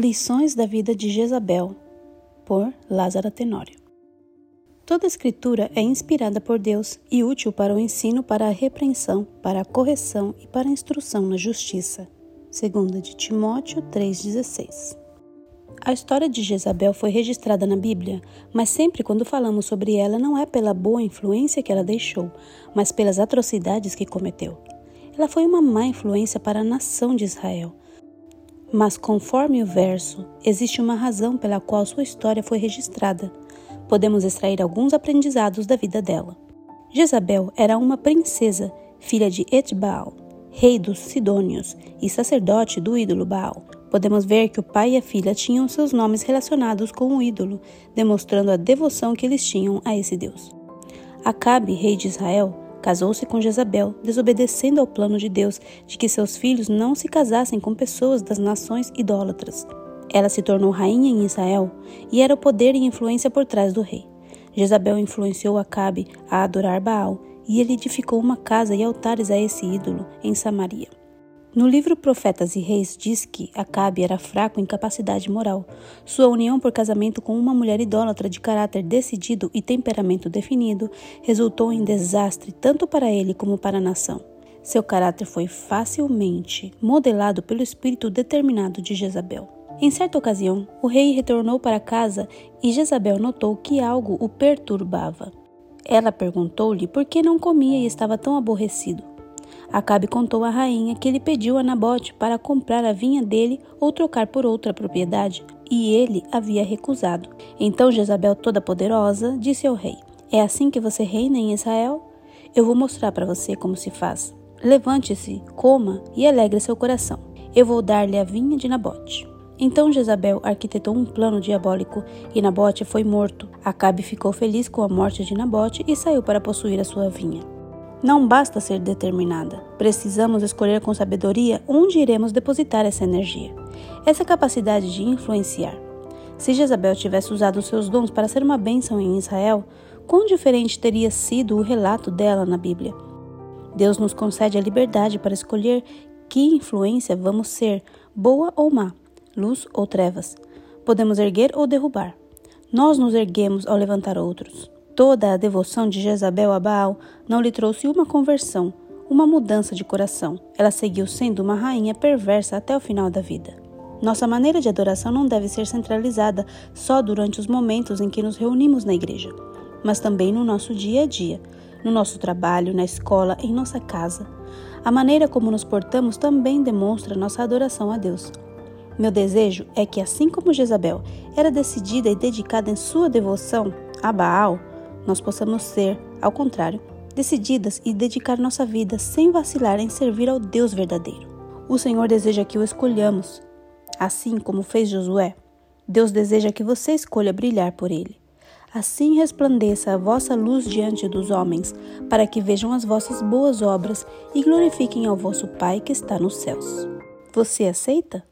Lições da vida de Jezabel, por Lázaro Tenório. Toda escritura é inspirada por Deus e útil para o ensino, para a repreensão, para a correção e para a instrução na justiça. Segunda de Timóteo 3:16. A história de Jezabel foi registrada na Bíblia, mas sempre quando falamos sobre ela não é pela boa influência que ela deixou, mas pelas atrocidades que cometeu. Ela foi uma má influência para a nação de Israel mas, conforme o verso, existe uma razão pela qual sua história foi registrada. Podemos extrair alguns aprendizados da vida dela. Jezabel era uma princesa, filha de Etbaal, rei dos Sidônios e sacerdote do ídolo Baal. Podemos ver que o pai e a filha tinham seus nomes relacionados com o ídolo, demonstrando a devoção que eles tinham a esse Deus. Acabe, rei de Israel, Casou-se com Jezabel, desobedecendo ao plano de Deus de que seus filhos não se casassem com pessoas das nações idólatras. Ela se tornou rainha em Israel e era o poder e influência por trás do rei. Jezabel influenciou Acabe a adorar Baal e ele edificou uma casa e altares a esse ídolo em Samaria. No livro Profetas e Reis diz que Acabe era fraco em capacidade moral. Sua união por casamento com uma mulher idólatra de caráter decidido e temperamento definido resultou em desastre tanto para ele como para a nação. Seu caráter foi facilmente modelado pelo espírito determinado de Jezabel. Em certa ocasião, o rei retornou para casa e Jezabel notou que algo o perturbava. Ela perguntou-lhe por que não comia e estava tão aborrecido. Acabe contou à rainha que ele pediu a Nabote para comprar a vinha dele ou trocar por outra propriedade, e ele havia recusado. Então Jezabel, toda poderosa, disse ao rei: É assim que você reina em Israel? Eu vou mostrar para você como se faz. Levante-se, coma e alegre seu coração. Eu vou dar-lhe a vinha de Nabote. Então Jezabel arquitetou um plano diabólico e Nabote foi morto. Acabe ficou feliz com a morte de Nabote e saiu para possuir a sua vinha. Não basta ser determinada, precisamos escolher com sabedoria onde iremos depositar essa energia, essa capacidade de influenciar. Se Jezabel tivesse usado seus dons para ser uma bênção em Israel, quão diferente teria sido o relato dela na Bíblia? Deus nos concede a liberdade para escolher que influência vamos ser, boa ou má, luz ou trevas. Podemos erguer ou derrubar. Nós nos erguemos ao levantar outros. Toda a devoção de Jezabel a Baal não lhe trouxe uma conversão, uma mudança de coração. Ela seguiu sendo uma rainha perversa até o final da vida. Nossa maneira de adoração não deve ser centralizada só durante os momentos em que nos reunimos na igreja, mas também no nosso dia a dia, no nosso trabalho, na escola, em nossa casa. A maneira como nos portamos também demonstra nossa adoração a Deus. Meu desejo é que, assim como Jezabel era decidida e dedicada em sua devoção a Baal, nós possamos ser, ao contrário, decididas e dedicar nossa vida sem vacilar em servir ao Deus verdadeiro. O Senhor deseja que o escolhamos, assim como fez Josué. Deus deseja que você escolha brilhar por ele. Assim resplandeça a vossa luz diante dos homens, para que vejam as vossas boas obras e glorifiquem ao vosso Pai que está nos céus. Você aceita?